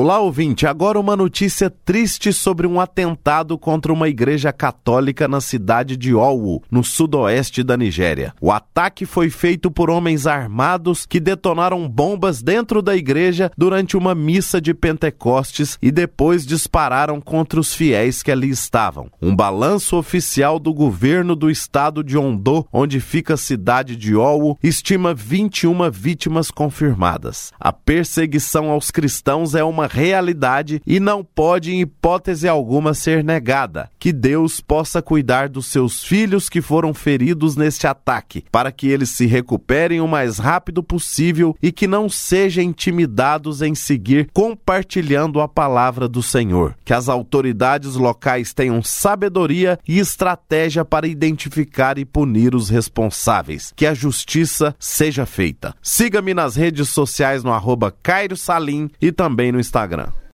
Olá, ouvinte. Agora uma notícia triste sobre um atentado contra uma igreja católica na cidade de Owo, no sudoeste da Nigéria. O ataque foi feito por homens armados que detonaram bombas dentro da igreja durante uma missa de Pentecostes e depois dispararam contra os fiéis que ali estavam. Um balanço oficial do governo do estado de Ondo, onde fica a cidade de Owo, estima 21 vítimas confirmadas. A perseguição aos cristãos é uma realidade e não pode, em hipótese alguma, ser negada. Que Deus possa cuidar dos seus filhos que foram feridos neste ataque, para que eles se recuperem o mais rápido possível e que não sejam intimidados em seguir compartilhando a palavra do Senhor. Que as autoridades locais tenham sabedoria e estratégia para identificar e punir os responsáveis. Que a justiça seja feita. Siga-me nas redes sociais no arroba Cairo Salim e também no Instagram.